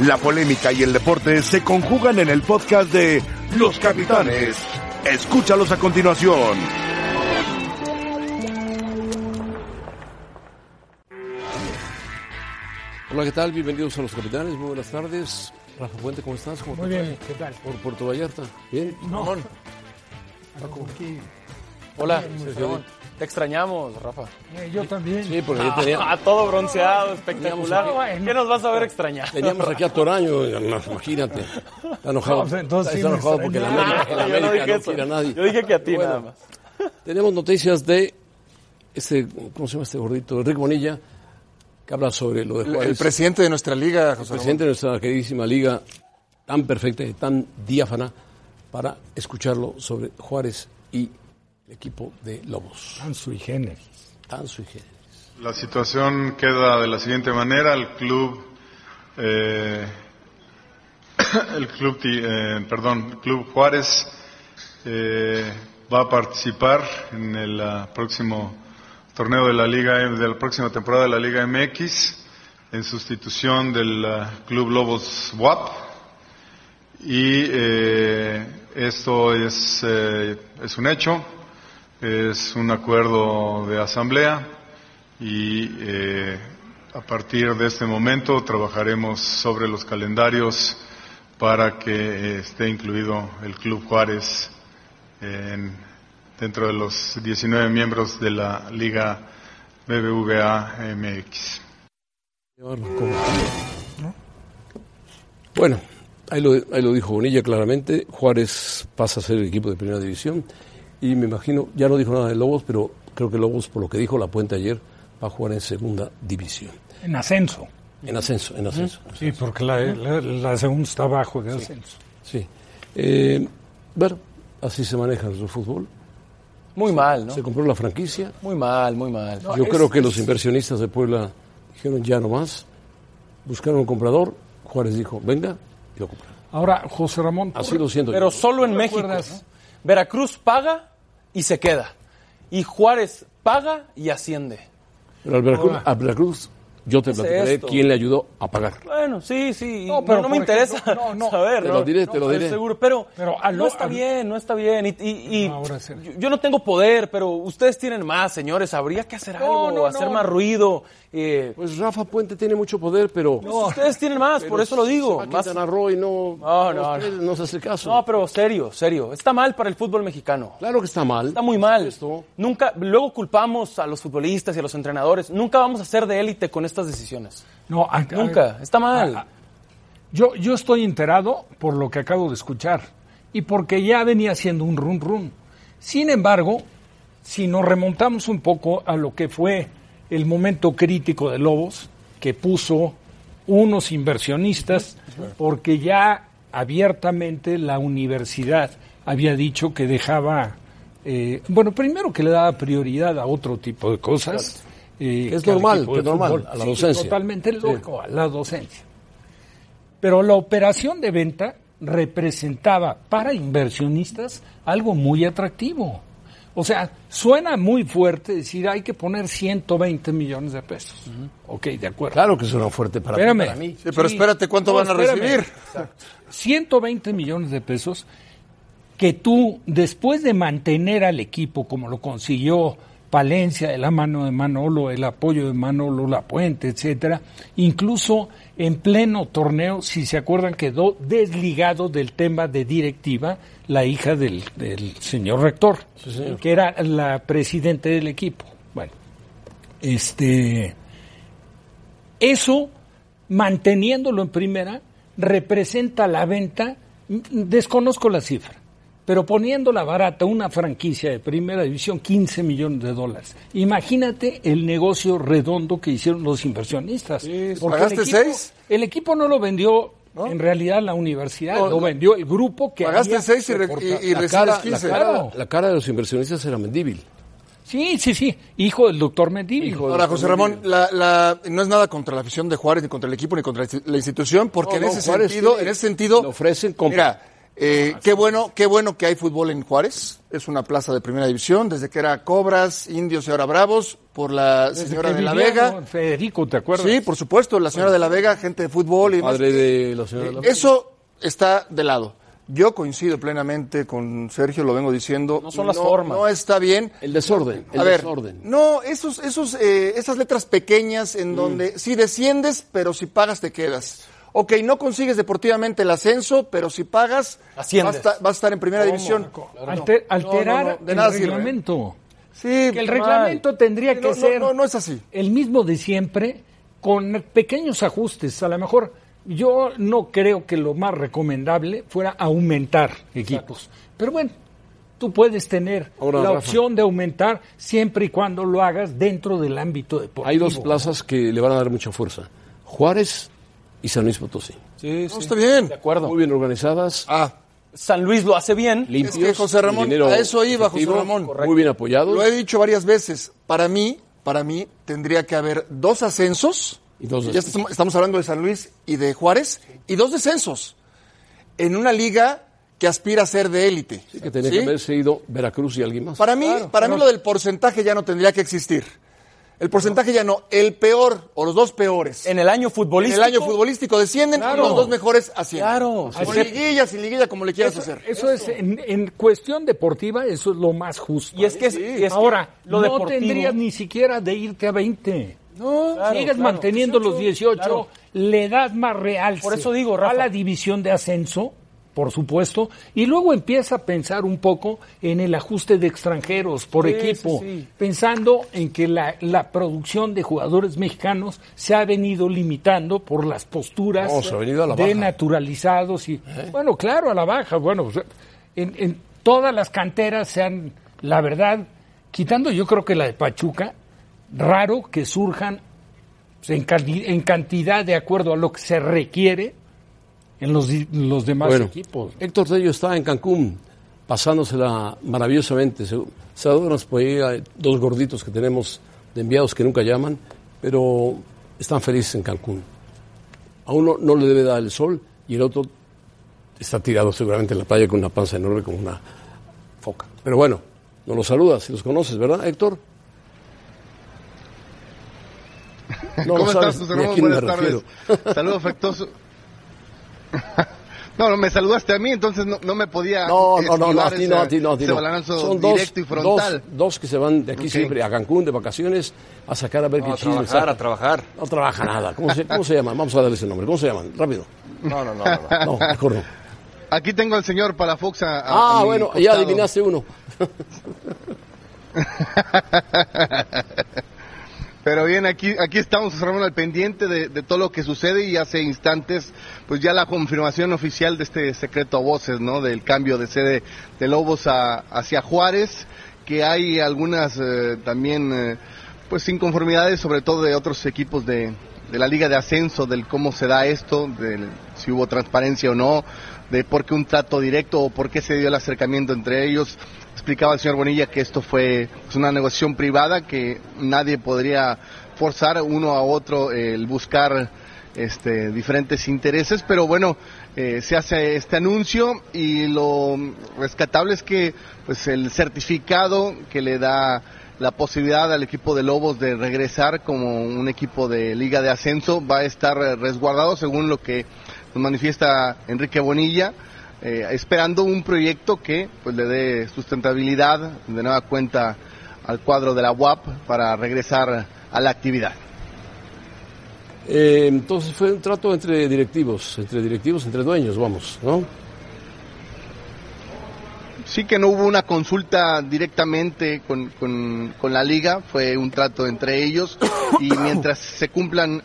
La polémica y el deporte se conjugan en el podcast de Los Capitanes. Escúchalos a continuación. Hola, ¿qué tal? Bienvenidos a Los Capitanes. Muy buenas tardes. Rafa Puente, ¿cómo estás? ¿Cómo Muy te bien? ¿qué tal? Por Puerto Vallarta. ¿Bien? No. Ramón. Aquí. Hola. Ramón. Te extrañamos, Rafa. Eh, yo también. Sí, porque ya tenía- Ah, todo bronceado, espectacular. ¿Qué nos vas a ver extrañar? teníamos aquí a Toraño, imagínate. Está enojado. No, pues entonces está sí enojado porque la. América, la Yo no América dije no eso. quiere a nadie. Yo dije que a ti Bueno, nada más. Tenemos noticias de este, ¿cómo se llama este gordito? Rick Bonilla, que habla sobre lo de El, Juárez. el presidente de nuestra liga, el José presidente de nuestra queridísima liga, tan perfecta y tan diáfana, para escucharlo sobre Juárez y el equipo de Lobos. Tan sui generis. Tan sui generis. La situación queda de la siguiente manera. El club, eh, el club, eh, perdón, el club Juárez eh, va a participar en el ah, próximo torneo de la Liga, de la próxima temporada de la Liga MX en sustitución del ah, club Lobos WAP. Y eh, esto es, eh, es un hecho, es un acuerdo de asamblea y eh, a partir de este momento trabajaremos sobre los calendarios para que eh, esté incluido el Club Juárez en- dentro de los 19 miembros de la Liga BBVA MX. Bueno, ahí lo, ahí lo dijo Bonilla claramente. Juárez pasa a ser el equipo de primera división. Y me imagino, ya no dijo nada de Lobos, pero creo que Lobos, por lo que dijo la puente ayer, va a jugar en segunda división. En ascenso. En ascenso, en ascenso. Sí, porque la, la, la segunda está abajo de ascenso. Sí. Eh, bueno, así se maneja nuestro fútbol. Muy mal, ¿no? Se compró la franquicia. Muy mal, muy mal. Yo creo que los inversionistas de Puebla dijeron ya no más. Buscaron un comprador. Juárez dijo, venga, y lo compraron. Ahora, José Ramón. Así lo siento Pero yo. solo en ¿Te México. Veracruz paga y se queda. Y Juárez paga y asciende. Pero al Veracruz, a Veracruz yo te ¿Qué es platicaré esto? quién le ayudó a pagar. Bueno, sí, sí. No, pero no me interesa no, no. saber. Te lo diré, te lo diré. Seguro, pero, no está bien, no está bien. Y, y- y No, ahora sí. yo, yo no tengo poder, pero ustedes tienen más, señores. Habría que hacer No, algo, no, hacer no. más ruido. Eh, Pues Rafa Puente tiene mucho poder, pero... pues ustedes tienen más, por eso lo digo. Va Más- Quintana Roo y no, No, no, ustedes no se hace caso. no, pero serio, serio. Está mal para el fútbol mexicano. Claro que está mal. Está muy mal. Esto. Nunca, luego culpamos a los futbolistas y a los entrenadores. Nunca vamos a ser de élite con estas decisiones. No, a- a- Nunca. Está mal. a- a- yo, yo estoy enterado por lo que acabo de escuchar y porque ya venía siendo un run run. Sin embargo, si nos remontamos un poco a lo que fue el momento crítico de Lobos, que puso unos inversionistas, porque ya abiertamente la universidad había dicho que dejaba, eh, bueno, primero que le daba prioridad a otro tipo de cosas. eh, es que normal, que es normal, fútbol. a la Sí, docencia. Totalmente lógico, a la docencia. Pero la operación de venta representaba para inversionistas algo muy atractivo. O sea, suena muy fuerte decir hay que poner 120 millones de pesos. Ok, de acuerdo. Claro que suena fuerte para, Espérame. para mí. Sí, pero espérate, ¿cuánto van a espérame. recibir? 120 millones de pesos que tú, después de mantener al equipo como lo consiguió Palencia, de la mano de Manolo, el apoyo de Manolo Lapuente, etcétera, incluso en pleno torneo, si se acuerdan, quedó desligado del tema de directiva la hija del, del señor rector, que era la presidente del equipo. Bueno, este eso, manteniéndolo en primera, representa la venta, desconozco la cifra, pero poniéndola barata, una franquicia de primera división, 15 millones de dólares. Imagínate el negocio redondo que hicieron los inversionistas. Porque ¿Pagaste el equipo, seis? El equipo no lo vendió en realidad la universidad, No, lo vendió el grupo que Pagaste había seis y, y- y La cara, la, 15. cara, Claro. la cara de los inversionistas era mendíbil. Sí, sí, sí, hijo del doctor Mendívil. Hijo Ahora, José Ramón, la, la- no es nada contra la afición de Juárez, ni contra el equipo, ni contra la institución, porque No, en, no, ese Juárez sentido, tiene- en ese sentido, le ofrecen compra. mira, Eh, qué bueno, qué bueno que hay fútbol en Juárez. Es una plaza de primera división, desde que era Cobras, Indios y ahora Bravos, por la Desde señora de la Vega. Federico, ¿te acuerdas? Sí, por supuesto, la señora de la Vega, gente de fútbol y de la señora. de la- Eso está de lado. Yo coincido plenamente con Sergio, lo vengo diciendo. No son las formas. No está bien. El desorden, el A ver, desorden. no, esos, esos, eh, esas letras pequeñas Mm. en donde si desciendes, pero si pagas te quedas. Ok, no consigues deportivamente el ascenso, pero si pagas, vas a, estar- vas a estar en primera división. Alter- alterar No, no, no, de el nada sirve. reglamento. Sí, Que el mal. reglamento tendría Sí, que ser No, no es así. el mismo de siempre, con pequeños ajustes. A lo mejor yo no creo que lo más recomendable fuera aumentar equipos. Pero bueno, tú puedes tener Ahora, la Rafa. opción de aumentar siempre y cuando lo hagas dentro del ámbito deportivo. Hay dos plazas que le van a dar mucha fuerza. Juárez y San Luis Potosí. Sí, No, sí. está bien. De acuerdo. Muy bien organizadas, Ah, San Luis lo hace bien. limpios. Es que, José Ramón, a eso iba, José Ramón. Muy bien apoyados. lo he dicho varias veces. Para mí, para mí, tendría que haber dos ascensos. Y dos ya descensos. estamos, estamos hablando de San Luis y de Juárez. Y dos descensos. En una liga que aspira a ser de élite. Sí, que tenía ¿Sí? que haberse ido Veracruz y alguien más. Para mí, para mí lo del porcentaje ya no tendría que existir. El porcentaje ya no. El peor o los dos peores. En el año En futbolístico. el año futbolístico descienden y los dos mejores ascienden. Claro. Con liguilla, sin liguilla, como le quieras hacer. Eso es, en, en cuestión deportiva, eso es lo más justo. Y es que, es- y es que Ahora, lo no deportivo. tendrías ni siquiera de irte a 20. No, Claro, Sigues claro. manteniendo los 18, claro. le das más realce Por eso digo, Rafa. a la división de ascenso, por supuesto, y luego empieza a pensar un poco en el ajuste de extranjeros por Sí, equipo, sí, sí. pensando en que la, la producción de jugadores mexicanos se ha venido limitando por las posturas No, de baja. ¿Eh? naturalizados y bueno, claro, a la baja, bueno, en, en todas las canteras se han, la verdad, quitando yo creo que la de Pachuca, raro que surjan pues, en cantidad de acuerdo a lo que se requiere en los, di- los demás Bueno, equipos. Héctor Tello está en Cancún, pasándosela maravillosamente. Por ahí, hay dos gorditos que tenemos de enviados que nunca llaman, pero están felices en Cancún. A uno no le debe dar el sol y el otro está tirado seguramente en la playa con una panza enorme como una foca. Pero bueno, no los saludas, si los conoces, ¿verdad, Héctor? No ¿Cómo estás, José ni a Ramón? quién me Buenas tardes. refiero. Saludo afectuoso. No, no, me saludaste a mí, entonces no, no me podía No, no, no, no, a ti no, a ti no, a ti no. Son dos, directo y frontal. dos, dos que se van de aquí siempre a Cancún de vacaciones a sacar a ver No, qué a trabajar, saca. a trabajar. No trabaja nada. ¿Cómo se, ¿Cómo se llaman? Vamos a darle ese nombre. ¿Cómo se llaman? Rápido. No, no, no. no, no. Mejor no. Aquí tengo al señor Palafox a, a- Ah, a mi bueno, ya adivinaste uno. Pero bien, aquí, aquí estamos, Ramón, al pendiente de, de todo lo que sucede y hace instantes, pues ya la confirmación oficial de este secreto a voces, ¿no? Del cambio de sede de Lobos a, hacia Juárez, que hay algunas eh, también, eh, pues inconformidades, sobre todo de otros equipos de, de la Liga de Ascenso, del cómo se da esto, del si hubo transparencia o no, de por qué un trato directo o por qué se dio el acercamiento entre ellos. Explicaba el señor Bonilla que esto fue pues, una negociación privada, que nadie podría forzar uno a otro el buscar este, diferentes intereses, pero bueno, eh, se hace este anuncio y lo rescatable es que pues el certificado que le da la posibilidad al equipo de Lobos de regresar como un equipo de liga de ascenso va a estar resguardado según lo que nos manifiesta Enrique Bonilla, eh, esperando un proyecto que pues le dé sustentabilidad de nueva cuenta al cuadro de la UAP para regresar a la actividad. Eh, entonces fue un trato entre directivos, entre directivos, entre dueños, vamos, ¿no? Sí que no hubo una consulta directamente con, con, con la liga, fue un trato entre ellos y mientras se cumplan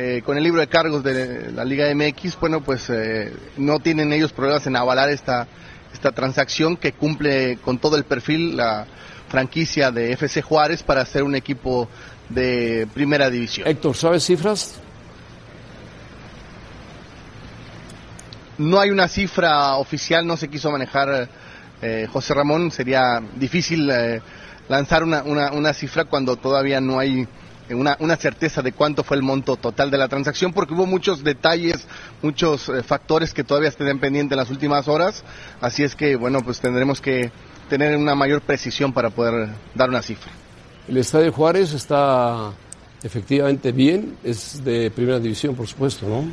eh, con el libro de cargos de la Liga MX, bueno, pues eh, no tienen ellos problemas en avalar esta, esta transacción que cumple con todo el perfil la franquicia de FC Juárez para ser un equipo de primera división. Héctor, ¿sabes cifras? No hay una cifra oficial, no se quiso manejar eh, José Ramón, sería difícil eh, lanzar una, una, una cifra cuando todavía no hay una, una certeza de cuánto fue el monto total de la transacción, porque hubo muchos detalles, muchos eh, factores que todavía estén pendientes en las últimas horas, así es que, bueno, pues tendremos que tener una mayor precisión para poder dar una cifra. El Estadio Juárez está efectivamente bien, es de primera división, por supuesto, ¿no?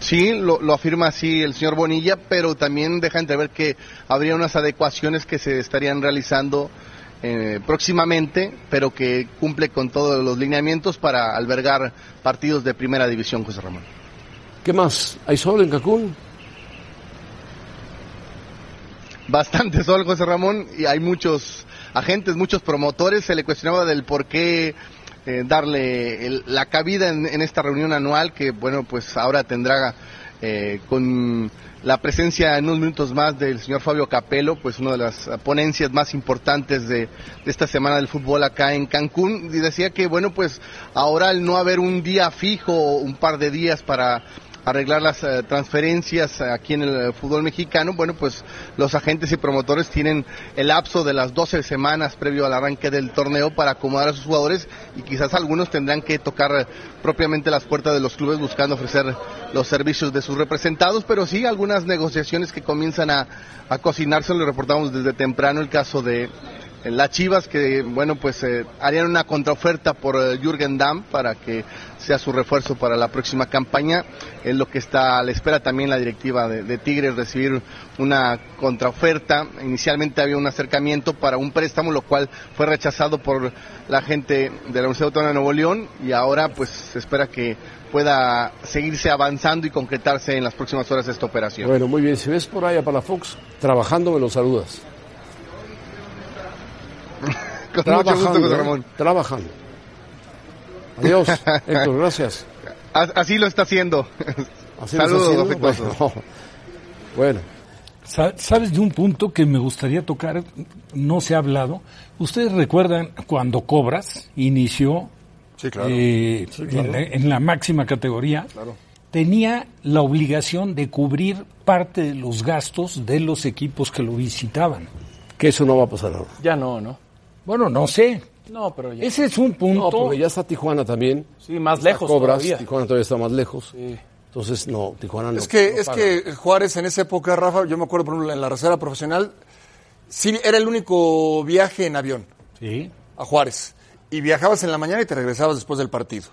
Sí, lo, lo, afirma así el señor Bonilla, pero también deja entrever que habría unas adecuaciones que se estarían realizando eh, próximamente, pero que cumple con todos los lineamientos para albergar partidos de primera división, José Ramón. ¿Qué más? ¿Hay sol en Cancún? Bastante sol, José Ramón, y hay muchos agentes, muchos promotores. Se le cuestionaba del por qué eh, darle el, la cabida en, en, esta reunión anual que, bueno, pues ahora tendrá eh, con la presencia en unos minutos más del señor Fabio Capello, pues una de las ponencias más importantes de, de, esta semana del fútbol acá en Cancún, y decía que, bueno, pues ahora al no haber un día fijo, un par de días para arreglar las uh, transferencias aquí en el fútbol mexicano, bueno, pues los agentes y promotores tienen el lapso de las 12 semanas previo al arranque del torneo para acomodar a sus jugadores y quizás algunos tendrán que tocar propiamente las puertas de los clubes buscando ofrecer los servicios de sus representados, pero sí algunas negociaciones que comienzan a, a cocinarse, lo reportamos desde temprano el caso de las Chivas que, bueno, pues eh, harían una contraoferta por eh, Jürgen Damm para que sea su refuerzo para la próxima campaña. Es lo que está a la espera también la directiva de, Tigres recibir una contraoferta. Inicialmente había un acercamiento para un préstamo, lo cual fue rechazado por la gente de la Universidad Autónoma de Nuevo León y ahora pues se espera que pueda seguirse avanzando y concretarse en las próximas horas esta operación. Bueno, muy bien. Si ves por ahí a Palafox trabajando, me lo saludas. Con mucho gusto, José Ramón. ¿eh? Trabajando. Adiós, Héctor, gracias. Así lo está haciendo. Así Saludos, está haciendo. Bueno, bueno. ¿Sabes de un punto que me gustaría tocar? No se ha hablado. ¿Ustedes recuerdan cuando Cobras inició Sí, claro. eh, Sí, claro. en, la, en la máxima categoría? Claro. Tenía la obligación de cubrir parte de los gastos de los equipos que lo visitaban. Que eso no va a pasar ahora. Ya no, ¿no? Bueno, no sé. No, pero ya. Ese es un No, punto. porque ya está Tijuana también. Sí, más Está lejos Cobras, todavía. Tijuana todavía está más lejos. Sí. Entonces, no, Tijuana no. Es que, no es que Juárez en esa época, Rafa, yo me acuerdo, por ejemplo, en la reserva profesional, sí era el único viaje en avión Sí. a Juárez. Y viajabas en la mañana y te regresabas después del partido.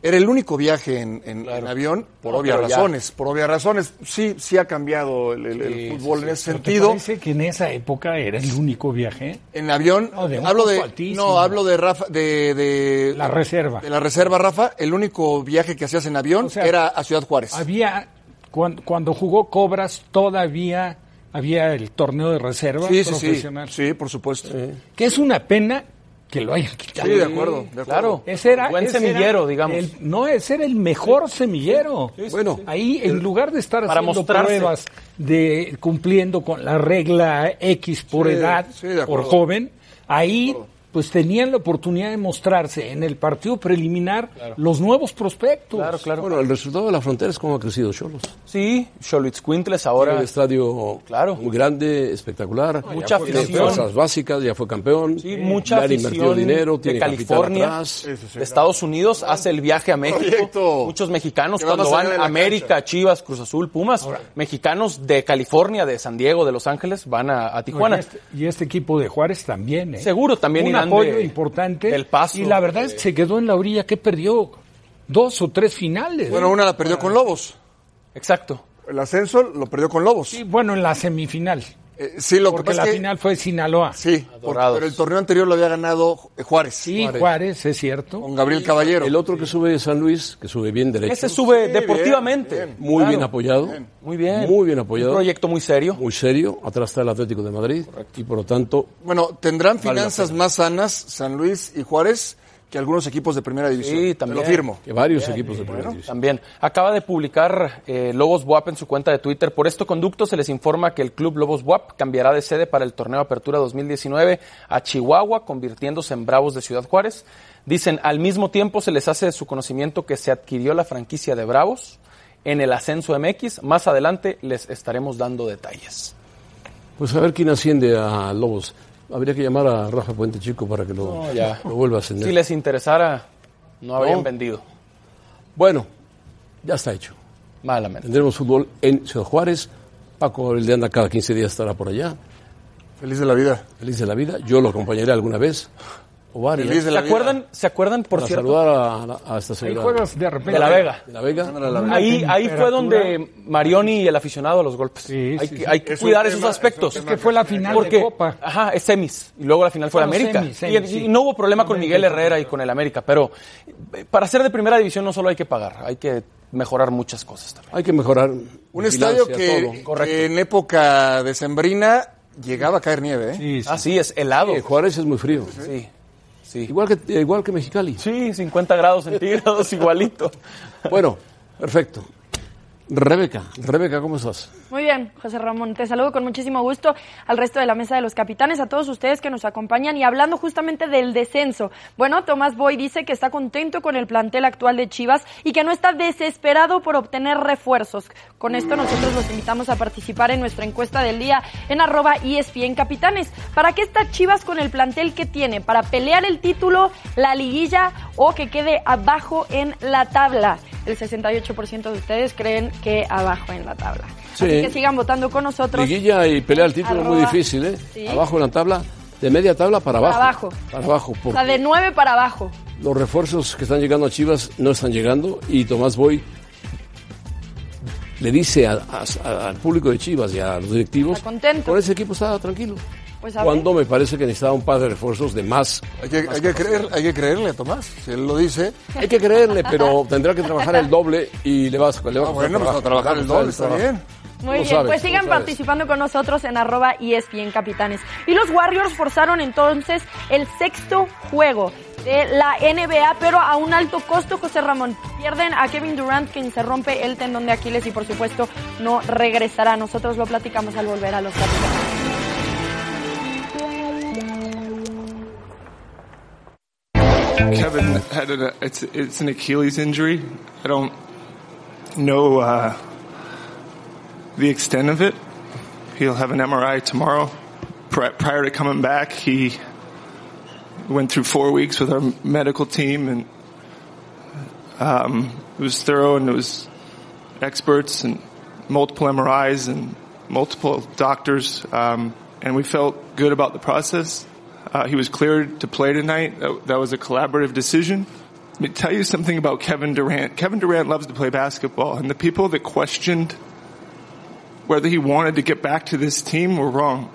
Era el único viaje en, en- en avión, por No, obvias ya. razones. Por obvias razones. Sí, sí ha cambiado el, el- el Sí, fútbol sí, en ese ¿Pero te sentido. parece que en esa época era el único viaje? En avión, No, de un hablo de, altísimo. no, hablo de Rafa, de, de La reserva. de la reserva, Rafa. El único viaje que hacías en avión O sea, era a Ciudad Juárez. Había, cuando, cuando jugó Cobras, todavía había el torneo de reserva Sí, sí, sí. profesional. Sí, por supuesto. Que es una pena que lo hayan quitado. Sí, de acuerdo, de acuerdo. Claro. Ese era, Buen ese semillero, era digamos. el- no, ese era el mejor semillero. Bueno, Ahí, en lugar de estar Para haciendo mostrarse. pruebas de cumpliendo con la regla X por Sí, edad, por joven, ahí pues tenían la oportunidad de mostrarse en el partido preliminar los nuevos prospectos. Claro, claro. bueno, el resultado de la frontera es cómo ha crecido Cholos. Sí, Xolitzcuintles ahora. Un estadio Claro. muy grande, espectacular. Mucha Tiene afición. fuerzas básicas, ya fue campeón. Sí, mucha invertido afición dinero, de tiene California, atrás. de Estados Unidos, hace el viaje a México. Proyecto. Muchos mexicanos cuando van a América, cancha. Chivas, Cruz Azul, Pumas, mexicanos de California, de San Diego, de Los Ángeles, van a, a No, Tijuana. y, este, y este equipo de Juárez también. ¿eh? Seguro también irán apoyo de- importante. del Paso. Y la verdad es que se quedó en la orilla que perdió dos o tres finales. Bueno, una la perdió con Lobos. Exacto. El ascenso lo perdió con Lobos. Sí, bueno, en la semifinal. Eh, sí, lo que Porque pasa la es que... final fue Sinaloa. Sí, Adorados. pero el torneo anterior lo había ganado Juárez. Sí, Juárez, es cierto. Con Gabriel Caballero. El otro que sube es San Luis, que sube bien derecho. Ese sube Sí, deportivamente. bien, bien. muy Claro. bien apoyado. Muy bien. Muy bien apoyado. Un proyecto muy serio. Muy serio. Atrás está el Atlético de Madrid. Y por lo tanto, Bueno, tendrán Vale finanzas más sanas San Luis y Juárez que algunos equipos de primera división. Sí, Te también. lo firmo. que varios equipos de primera división. También. Acaba de publicar eh, Lobos Buap en su cuenta de Twitter. Por este conducto se les informa que el club Lobos Buap cambiará de sede para el torneo Apertura 2019 a Chihuahua, convirtiéndose en Bravos de Ciudad Juárez. Dicen, al mismo tiempo se les hace de su conocimiento que se adquirió la franquicia de Bravos en el ascenso MX. Más adelante les estaremos dando detalles. Pues a ver quién asciende a Lobos. Habría que llamar a Rafa Puente Chico para que lo, No, ya. lo vuelva a ascender. Si les interesara, no habrían No. vendido. Bueno, ya está hecho. Malamente. Tendremos fútbol en Ciudad Juárez. Paco el de anda cada 15 días estará por allá. Feliz de la vida. Feliz de la vida. Yo lo acompañaré alguna vez. O varias. Feliz de ¿Se vida. acuerdan, ¿Se acuerdan, por para cierto? saludar a, a- a esta Ahí señora. juegas de repente. De la Vega. de la Vega. Ahí, ahí fue donde Marioni y el aficionado a los golpes. Sí, hay sí, que, sí. hay que Es cuidar tema- esos aspectos. es que fue la final Porque, de Copa. ajá, es semis. Y luego la final fue la América. semis, semis, y, sí. y no hubo problema con. Miguel Herrera y con el América. Pero eh, para ser de primera división no solo hay que pagar, hay que mejorar muchas cosas también. Hay que mejorar. Un estadio que, en época decembrina llegaba a caer nieve, ¿eh? Sí, sí. Así es, helado. Juárez es muy frío. Sí, sí. Igual que, igual que Mexicali. Sí, 50 grados centígrados, igualito. Bueno, perfecto. Rebeca, Rebeca, ¿cómo estás? Muy bien, José Ramón, te saludo con muchísimo gusto al resto de la mesa de los capitanes, a todos ustedes que nos acompañan y hablando justamente del descenso. Bueno, Tomás Boy dice que está contento con el plantel actual de Chivas y que no está desesperado por obtener refuerzos. Con esto nosotros los invitamos a participar en nuestra encuesta del día en arroba ESPN Capitanes. ¿Para qué está Chivas con el plantel que tiene? ¿Para pelear el título, la liguilla o que quede abajo en la tabla? El 68% de ustedes creen que abajo en la tabla. Sí. Así que sigan votando con nosotros. Liguilla y pelear el título es muy Arroba- difícil, ¿eh? Sí. Abajo en la tabla, de media tabla para abajo. abajo. Para abajo, O sea, de 9 para abajo. los refuerzos que están llegando a Chivas no están llegando y Tomás Boy le dice a- a- al público de Chivas y a los directivos, Está contento. con ese equipo está tranquilo. Pues Cuando me parece que necesitaba un par de refuerzos de más. Hay que, hay, que creer, hay que creerle a Tomás, si él lo dice. Hay que creerle, pero tendrá que trabajar el doble y le va, a- le va a Ah, bueno, pues a trabajo. trabajar Le el doble, está bien. Muy bien, sabes, pues sigan participando con nosotros en arroba ESPN Capitanes. Y los Warriors forzaron entonces el sexto juego de la NBA, pero a un alto costo, José Ramón. Pierden a Kevin Durant, quien se rompe el tendón de Aquiles y por supuesto no regresará. Nosotros lo platicamos al volver a los capitanes. Kevin had an, it's it's an Achilles injury. I don't know uh, the extent of it. He'll have an MRI tomorrow. Prior to coming back, he went through four weeks with our medical team, and um, it was thorough, and it was experts and multiple MRIs and multiple doctors, um, and we felt good about the process. Uh, he was cleared to play tonight. That, that was a collaborative decision. Let me tell you something about Kevin Durant. Kevin Durant loves to play basketball, and the people that questioned whether he wanted to get back to this team were wrong.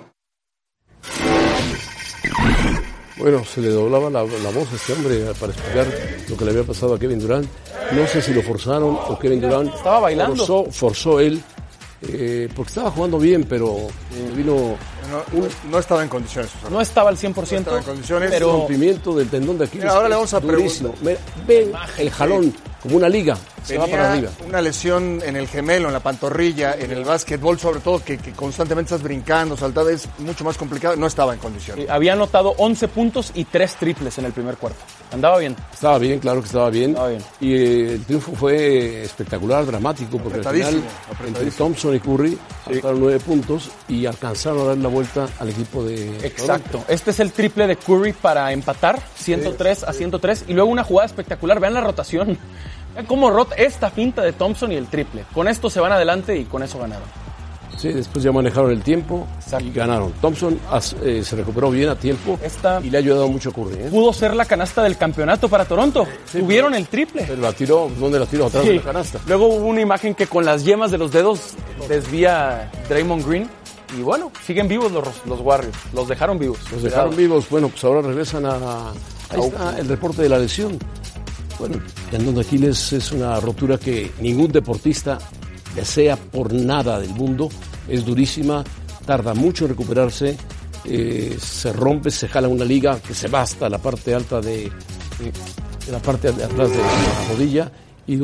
Bueno, se le doblaba la, la voz a este hombre para explicar lo que le había pasado a Kevin Durant. No sé si lo forzaron o Kevin Durant Estaba bailando. forzó, forzó él, eh, porque estaba jugando bien, pero vino No, no estaba en condiciones. No estaba al 100%, estaba en condiciones. un pero rompimiento del tendón de Aquiles. Mira, ahora le vamos a durísimo. Mira, Ve el jalón como una liga, se va para arriba. una lesión en el gemelo, en la pantorrilla, en el básquetbol sobre todo, que, que constantemente estás brincando, saltando, es mucho más complicado. No estaba en condiciones. eh, había anotado 11 puntos y 3 triples en el primer cuarto. Andaba bien. Estaba bien, claro que estaba bien. Estaba bien. Y eh, el triunfo fue espectacular, dramático, porque al final entre. Thompson y Curry anotaron nueve puntos y alcanzaron a dar la vuelta al equipo de Exacto. Este es el triple de Curry para empatar, 103 a 103. Y luego una jugada espectacular. Vean la rotación. Vean cómo rota esta finta de Thompson y el triple. Con esto se van adelante y con eso ganaron. Sí, después ya manejaron el tiempo y ganaron. Thompson eh, se recuperó bien a tiempo Esta- y le ha ayudado mucho a Curry. ¿eh? Pudo ser la canasta del campeonato para Toronto. Tuvieron el triple. Pero la tiró, ¿dónde la tiró? Atrás de Sí. la canasta. Luego hubo una imagen que con las yemas de los dedos desvía Draymond Green. Y bueno, siguen vivos los, los Warriors. Los dejaron vivos. Los dejaron vivos. Bueno, pues ahora regresan a. Ahí está el reporte de la lesión. Bueno, el tendón de Aquiles es una rotura que ningún deportista desea por nada del mundo. Es durísima, tarda mucho en recuperarse. eh, se rompe, se jala una liga que se va hasta la parte alta de, de- de la parte de atrás de la rodilla y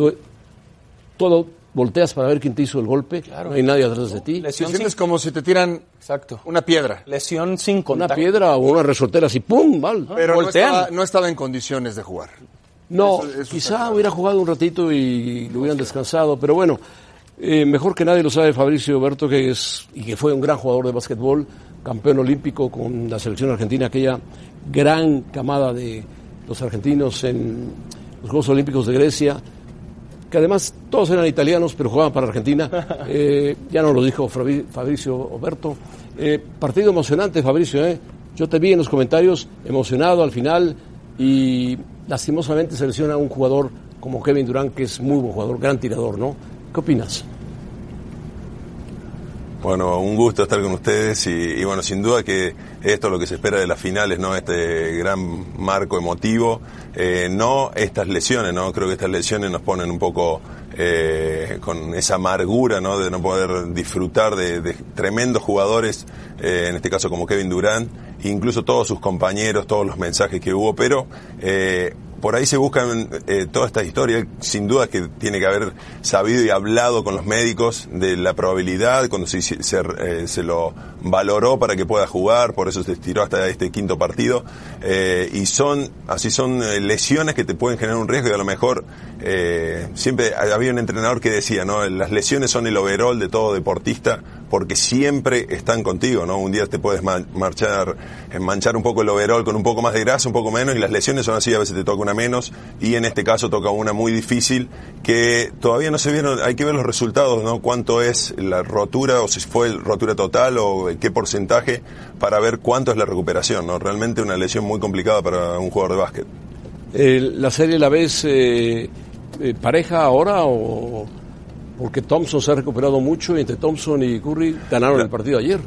todo volteas para ver quién te hizo el golpe. No hay nadie atrás de ti. Lesión sin, como si te tiran exacto. una piedra. Lesión sin Una contacto. piedra o una resortera así, ¡pum! Mal. Pero no Voltean. estaba, no estaba en condiciones de jugar. No, Eso- eso quizá hubiera jugado un ratito y lo hubieran descansado, pero bueno, Eh, mejor que nadie lo sabe Fabricio Berto, que es y que fue un gran jugador de básquetbol, campeón olímpico con la selección argentina, aquella gran camada de los argentinos en los Juegos Olímpicos de Grecia, que además todos eran italianos, pero jugaban para Argentina. Eh, ya nos lo dijo Fabricio Oberto. Eh, partido emocionante, Fabricio. ¿eh? Yo te vi en los comentarios emocionado al final y lastimosamente selecciona a un jugador como Kevin Durant, que es muy buen jugador, gran tirador, ¿no? ¿Qué opinas? Bueno, un gusto estar con ustedes y, bueno, sin duda que esto es lo que se espera de las finales, ¿no? Este gran marco emotivo, eh, no estas lesiones, ¿no? Creo que estas lesiones nos ponen un poco eh, con esa amargura, ¿no? De no poder disfrutar de, tremendos jugadores, eh, en este caso como Kevin Durant, incluso todos sus compañeros, todos los mensajes que hubo, pero por ahí se buscan eh, toda esta historia. Sin duda que tiene que haber sabido y hablado con los médicos de la probabilidad cuando se, eh, se, lo valoró para que pueda jugar, por eso se estiró hasta este quinto partido. Eh, y son, así son eh, lesiones que te pueden generar un riesgo y a lo mejor siempre había un entrenador que decía, ¿no? Las lesiones son el overall de todo deportista porque siempre están contigo, ¿no? Un día te puedes marchar, manchar un poco el overall con un poco más de grasa, un poco menos, y las lesiones son así, a veces te toca una menos, y en este caso toca una muy difícil, que todavía no se vieron, hay que ver los resultados, ¿no? Cuánto es la rotura, o si fue rotura total, o qué porcentaje, para ver cuánto es la recuperación, ¿no? Realmente una lesión muy complicada para un jugador de básquet. ¿La serie la ves eh, eh, pareja ahora o...? Porque Thompson se ha recuperado mucho y entre Thompson y Curry ganaron el partido ayer.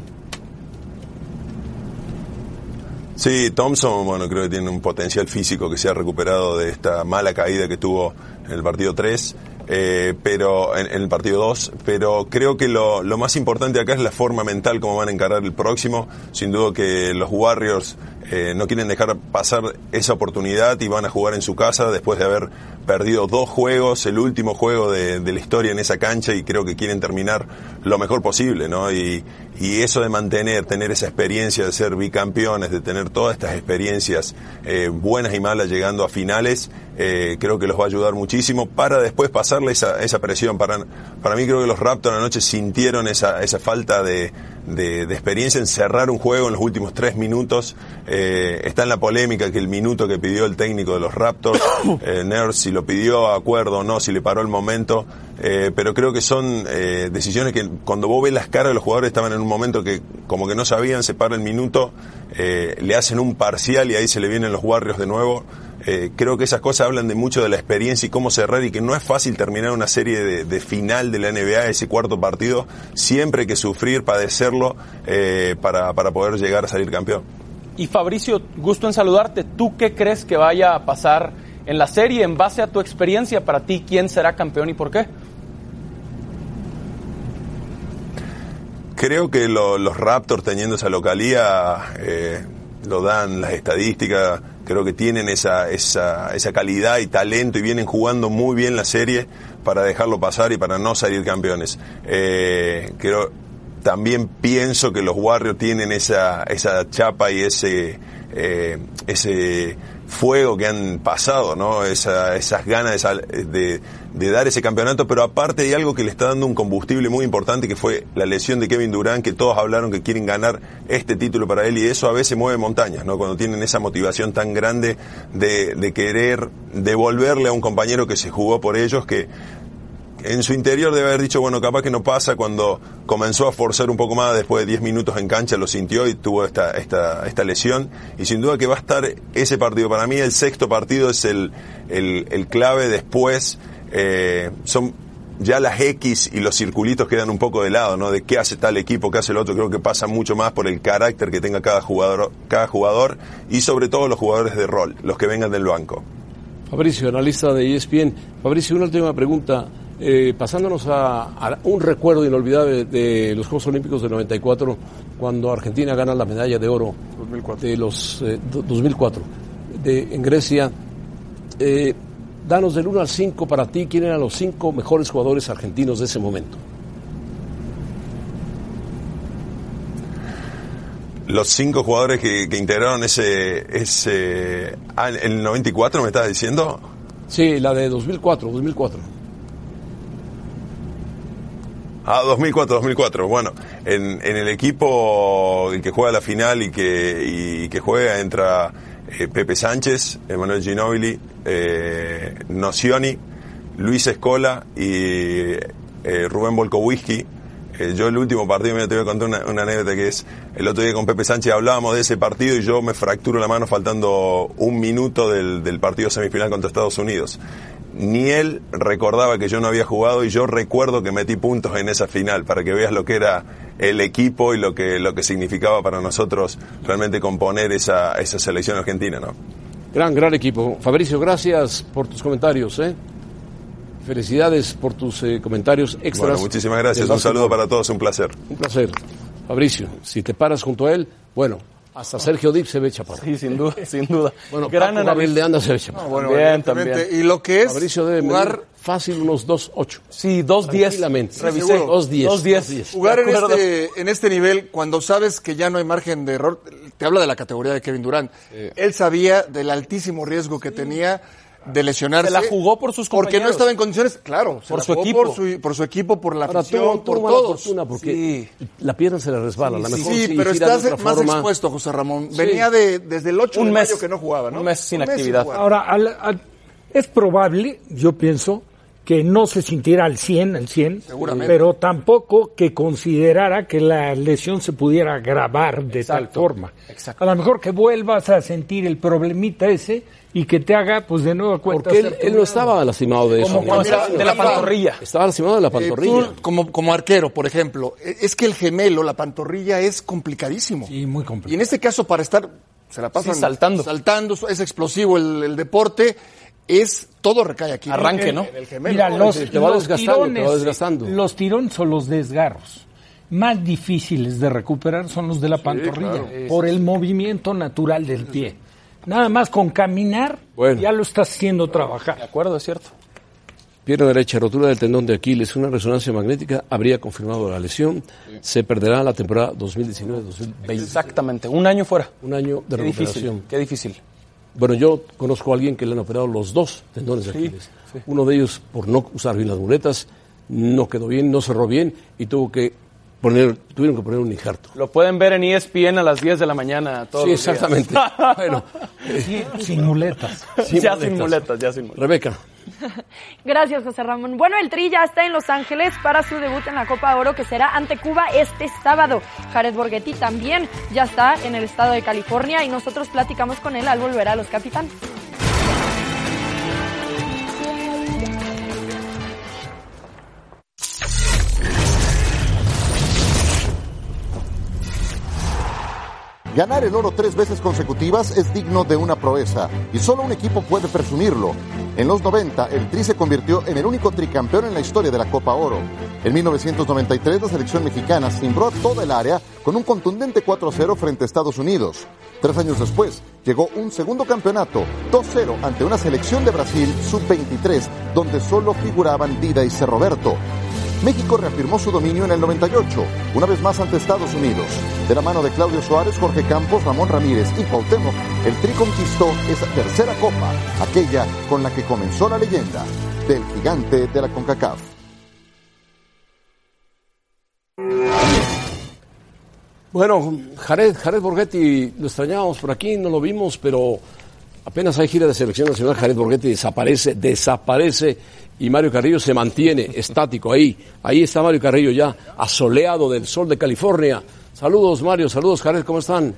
Sí, Thompson, bueno, creo que tiene un potencial físico que se ha recuperado de esta mala caída que tuvo en el partido 3, eh, pero en, el partido 2, pero creo que lo, lo, más importante acá es la forma mental, cómo van a encarar el próximo. Sin duda que los Warriors eh, no quieren dejar pasar esa oportunidad y van a jugar en su casa después de haber perdido dos juegos, el último juego de, la historia en esa cancha y creo que quieren terminar lo mejor posible, ¿no? Y, eso de mantener, tener esa experiencia de ser bicampeones, de tener todas estas experiencias eh, buenas y malas llegando a finales, eh, creo que los va a ayudar muchísimo para después pasarle esa, esa presión. Para, para mí creo que los Raptors anoche sintieron esa, esa falta de, de, experiencia en cerrar un juego en los últimos tres minutos. Eh, está en la polémica que el minuto que pidió el técnico de los Raptors, eh, si lo pidió a acuerdo o no, si le paró el momento, eh, pero creo que son decisiones que cuando vos ves las caras de los jugadores estaban en un momento que como que no sabían, se para el minuto, le hacen un parcial y ahí se le vienen los Warriors de nuevo. Eh, creo que esas cosas hablan de mucho de la experiencia y cómo cerrar y que no es fácil terminar una serie de, final de la NBA, ese cuarto partido, siempre hay que sufrir, padecerlo eh, para, para poder llegar a salir campeón. Y Fabricio, gusto en saludarte. ¿Tú qué crees que vaya a pasar en la serie en base a tu experiencia? Para ti, ¿quién será campeón y por qué? Creo que los Raptors teniendo esa localía eh, lo dan las estadísticas creo que tienen esa, esa, esa calidad y talento y vienen jugando muy bien la serie para dejarlo pasar y para no salir campeones. Eh, creo, también pienso que los Warriors tienen esa, esa chapa y ese, eh, ese fuego que han pasado, ¿no? Esa, esas ganas de, de, dar ese campeonato, pero aparte hay algo que le está dando un combustible muy importante que fue la lesión de Kevin Durant, que todos hablaron que quieren ganar este título para él y eso a veces mueve montañas, ¿no? Cuando tienen esa motivación tan grande de, de querer devolverle a un compañero que se jugó por ellos, que en su interior debe haber dicho, bueno, capaz que no pasa cuando comenzó a forzar un poco más después de 10 minutos en cancha, lo sintió y tuvo esta, esta, esta lesión. Y sin duda que va a estar ese partido. Para mí el sexto partido es el, el, clave después. Eh, son ya las X y los circulitos quedan un poco de lado, ¿no? De qué hace tal equipo, qué hace el otro. Creo que pasa mucho más por el carácter que tenga cada jugador, cada jugador y sobre todo los jugadores de rol, los que vengan del banco. Fabricio, analista de ESPN. Fabricio, una última pregunta. Eh, pasándonos a, un recuerdo inolvidable de, los Juegos Olímpicos del 94, cuando Argentina gana la medalla de oro 2004. de los 2004 eh, de, en Grecia. Eh, danos del 1 al 5 para ti, ¿quién eran los cinco mejores jugadores argentinos de ese momento? Los cinco jugadores que, integraron ese, ese... Ah, ¿El 94 me estás diciendo? Sí, la de 2004, 2004. Ah, 2004, 2004. Bueno, en, en el equipo que juega la final y que, y que juega entra eh, Pepe Sánchez, Emanuel Ginobili, eh, Nocioni, Luis Escola y eh, Rubén Volkowski. Eh, yo el último partido, me te voy a contar una, una, anécdota que es, el otro día con Pepe Sánchez hablábamos de ese partido y yo me fracturo la mano faltando un minuto del, del partido semifinal contra Estados Unidos ni él recordaba que yo no había jugado y yo recuerdo que metí puntos en esa final para que veas lo que era el equipo y lo que, lo que significaba para nosotros realmente componer esa, esa selección argentina, ¿no? Gran, gran equipo. Fabricio, gracias por tus comentarios, ¿eh? Felicidades por tus eh, comentarios extras. Bueno, muchísimas gracias. Un saludo para todos, un placer. Un placer. Fabricio, si te paras junto a él, bueno, hasta Sergio Dip se ve chaparro. Sí, sin duda, sin duda. Bueno, Gran Paco Gabriel de Anda se ve chaparro. No, bueno, también, también. Y lo que es Fabricio debe jugar fácil unos 2.8. Sí, 2.10. Revisé. 2.10. 2.10. Jugar en este, en este nivel, cuando sabes que ya no hay margen de error, te habla de la categoría de Kevin Durant. Sí. Él sabía del altísimo riesgo que tenía de lesionarse. Se la jugó por sus Porque no estaba en condiciones, claro, por su equipo. Por su, por su, equipo, por la afición, por tuvo todos. Fortuna porque sí. la pierna se le resbala. Sí, la mejor sí pero estás más forma. expuesto, José Ramón. Venía de, desde el 8 Un de mes. mayo que no jugaba, ¿no? Un mes sin Un mes actividad. Ahora, al- al- es probable, yo pienso, que no se sintiera al 100, al 100, Seguramente. pero tampoco que considerara que la lesión se pudiera agravar de tal forma. exacto. A lo mejor que vuelvas a sentir el problemita ese y que te haga, pues de nuevo cuenta. Porque él, él no estaba lastimado de eso. Como de la pantorrilla. Estaba lastimado de la Eh, pantorrilla. tú, como, como arquero, por ejemplo, eh, es que el gemelo, la pantorrilla, es complicadísimo. Sí, muy Y complicado. en este caso, para estar, se la pasan Sí, saltando. saltando, es explosivo el, el deporte, es todo recae aquí. Arranque, ¿no? el gemelo. Mira, los, te va los desgastando, te va tirones, desgastando. los tirones o los desgarros más difíciles de recuperar son los de la pantorrilla, por el movimiento natural del pie. Nada más con caminar Bueno. ya lo estás haciendo De trabajar. acuerdo, es cierto. Pierna derecha, rotura del tendón de Aquiles, una resonancia magnética habría confirmado la lesión. Se perderá la temporada 2019-2020. Exactamente. Un año fuera. Un año de Qué recuperación. difícil. Qué difícil. Bueno, yo conozco a alguien que le han operado los dos tendones de Aquiles. Uno de ellos, por no usar bien las muletas, no quedó bien, no cerró bien y tuvo que poner, tuvieron que poner un injerto. Lo pueden ver en ESPN a las 10 de la mañana. Todos Sí, los días. exactamente. bueno, sin muletas. sin ya muletas. sin muletas, ya sin muletas. Rebeca, Gracias, José Ramón. Bueno, el Tri ya está en Los Ángeles para su debut en la Copa Oro que será ante Cuba este sábado. Jared Borghetti también ya está en el estado de California y nosotros platicamos con él al volver a los capitanes. Ganar el oro tres veces consecutivas es digno de una proeza y solo un equipo puede presumirlo. En los 90, el Tri se convirtió en el único tricampeón en la historia de la Copa Oro. En 1993, la selección mexicana cimbró toda el área con un contundente 4-0 frente a Estados Unidos. Tres años después, llegó un segundo campeonato, 2-0 ante una selección de Brasil sub-23, donde solo figuraban Dida y Cerroberto. México reafirmó su dominio en el 98, una vez más ante Estados Unidos. De la mano de Claudio Suárez, Jorge Campos, Ramón Ramírez y Cuauhtémoc, el Tri conquistó esa tercera copa, aquella con la que comenzó la leyenda del gigante de la CONCACAF. Bueno, Jared, Jared Borghetti, lo extrañábamos por aquí, no lo vimos, pero apenas hay gira de selección nacional, Jared Borghetti desaparece, desaparece y Mario Carrillo se mantiene estático ahí. Ahí está Mario Carrillo ya, asoleado del sol de California. Saludos Mario, saludos Jared, ¿cómo están?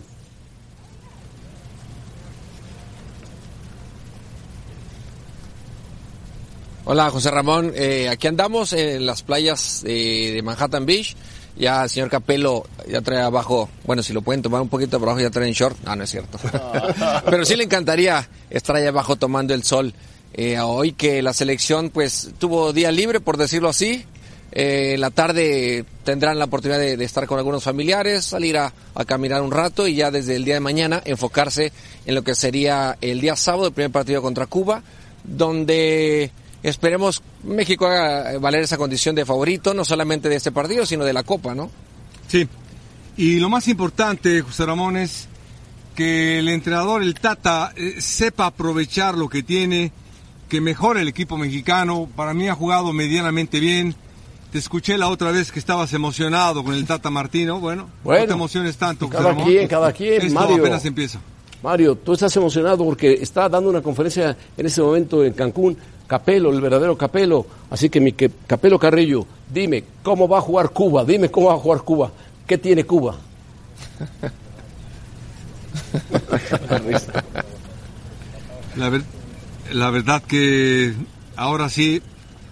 Hola José Ramón, Eh, aquí andamos en las playas de Manhattan Beach. Ya señor Capello ya trae abajo, bueno, si lo pueden tomar un poquito abajo ya traen short. No, no es cierto. Pero sí le encantaría estar allá abajo tomando el sol. Eh, hoy que la selección pues tuvo día libre, por decirlo así. Eh, la tarde tendrán la oportunidad de, de estar con algunos familiares, salir a, a caminar un rato y ya desde el día de mañana enfocarse en lo que sería el día sábado, el primer partido contra Cuba, donde esperemos México haga valer esa condición de favorito, no solamente de este partido, sino de la Copa, ¿no? Sí. Y lo más importante, José Ramón, es que el entrenador, el Tata, eh, sepa aprovechar lo que tiene, que mejore el equipo mexicano. Para mí ha jugado medianamente bien. Te escuché la otra vez que estabas emocionado con el Tata Martino. Bueno, Bueno, no te emociones tanto. cada José Ramón. quien, cada quien, Esto Mario. apenas empieza. Mario, tú estás emocionado porque está dando una conferencia en este momento en Cancún, Capelo, el verdadero Capelo. Así que mi que- Capelo Carrillo, dime, ¿cómo va a jugar Cuba? Dime cómo va a jugar Cuba. ¿Qué tiene Cuba? La, ver- la verdad que ahora sí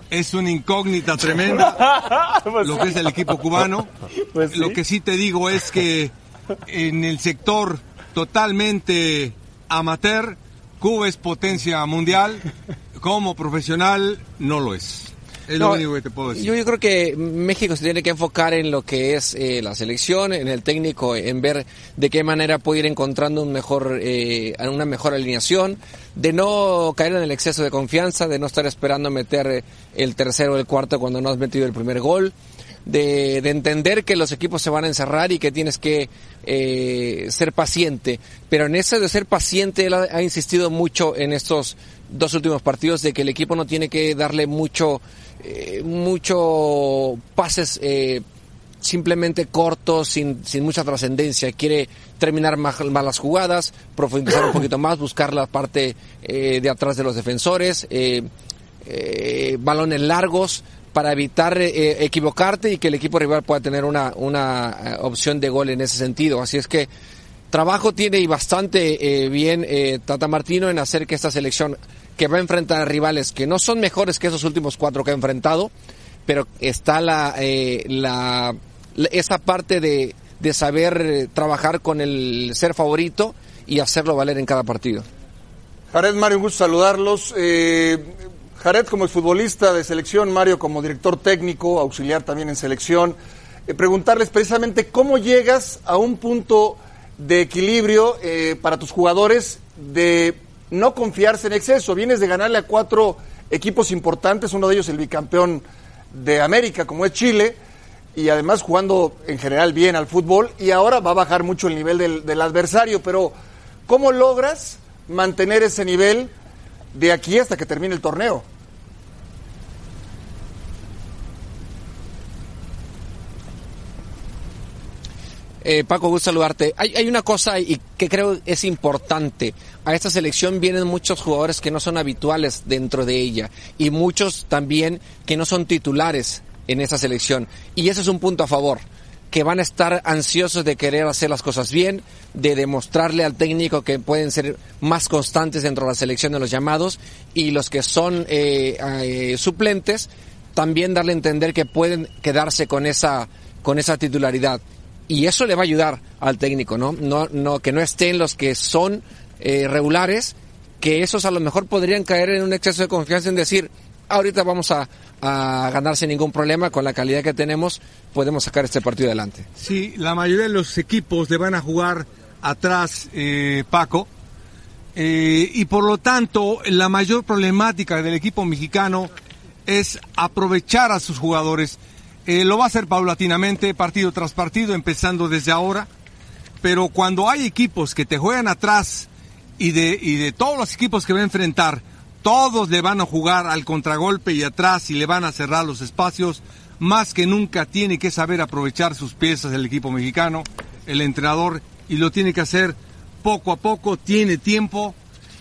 es una incógnita tremenda lo que es el equipo cubano. Lo que sí te digo es que en el sector totalmente amateur, Cuba es potencia mundial, como profesional no lo es. Es lo único que te puedo decir. Yo, yo creo que México se tiene que enfocar en lo que es eh, la selección, en el técnico, en ver de qué manera puede ir encontrando un mejor, eh, una mejor alineación, de no caer en el exceso de confianza, de no estar esperando meter el tercero o el cuarto cuando no has metido el primer gol, de, de entender que los equipos se van a encerrar y que tienes que eh, ser paciente. Pero en eso de ser paciente, él ha, ha insistido mucho en estos dos últimos partidos de que el equipo no tiene que darle mucho, eh, mucho pases eh, simplemente cortos, sin, sin mucha trascendencia. Quiere terminar más, más las jugadas, profundizar un poquito más, buscar la parte eh, de atrás de los defensores, eh, eh, balones largos para evitar eh, equivocarte y que el equipo rival pueda tener una, una opción de gol en ese sentido. Así es que trabajo tiene y bastante eh, bien eh, Tata Martino en hacer que esta selección que va a enfrentar a rivales que no son mejores que esos últimos cuatro que ha enfrentado, pero está la, eh, la, esa parte de, de saber eh, trabajar con el ser favorito y hacerlo valer en cada partido. Jared, Mario, un gusto saludarlos. Jared como futbolista de selección, Mario como director técnico, auxiliar también en selección, preguntarles precisamente cómo llegas a un punto de equilibrio eh, para tus jugadores de no confiarse en exceso. Vienes de ganarle a cuatro equipos importantes, uno de ellos el bicampeón de América, como es Chile, y además jugando en general bien al fútbol, y ahora va a bajar mucho el nivel del, del adversario, pero ¿cómo logras mantener ese nivel de aquí hasta que termine el torneo? Eh, Paco, gusto saludarte. Hay, una cosa y que creo es importante. A esta selección vienen muchos jugadores que no son habituales dentro de ella y muchos también que no son titulares en esa selección. Y ese es un punto a favor que van a estar ansiosos de querer hacer las cosas bien, de demostrarle al técnico que pueden ser más constantes dentro de la selección de los llamados y los que son eh, eh, suplentes también darle a entender que pueden quedarse con esa con esa titularidad y eso le va a ayudar al técnico, ¿no? No, que no estén los que son eh, regulares, que esos a lo mejor podrían caer en un exceso de confianza en decir, ahorita vamos a, a ganar sin ningún problema con la calidad que tenemos, podemos sacar este partido adelante. Sí, la mayoría de los equipos le van a jugar atrás, eh, Paco. Eh, y por lo tanto, la mayor problemática del equipo mexicano es aprovechar a sus jugadores. Eh, lo va a hacer paulatinamente, partido tras partido, empezando desde ahora. Pero cuando hay equipos que te juegan atrás y de, y de todos los equipos que va a enfrentar, todos le van a jugar al contragolpe y atrás y le van a cerrar los espacios, más que nunca tiene que saber aprovechar sus piezas el equipo mexicano, el entrenador, y lo tiene que hacer poco a poco, tiene tiempo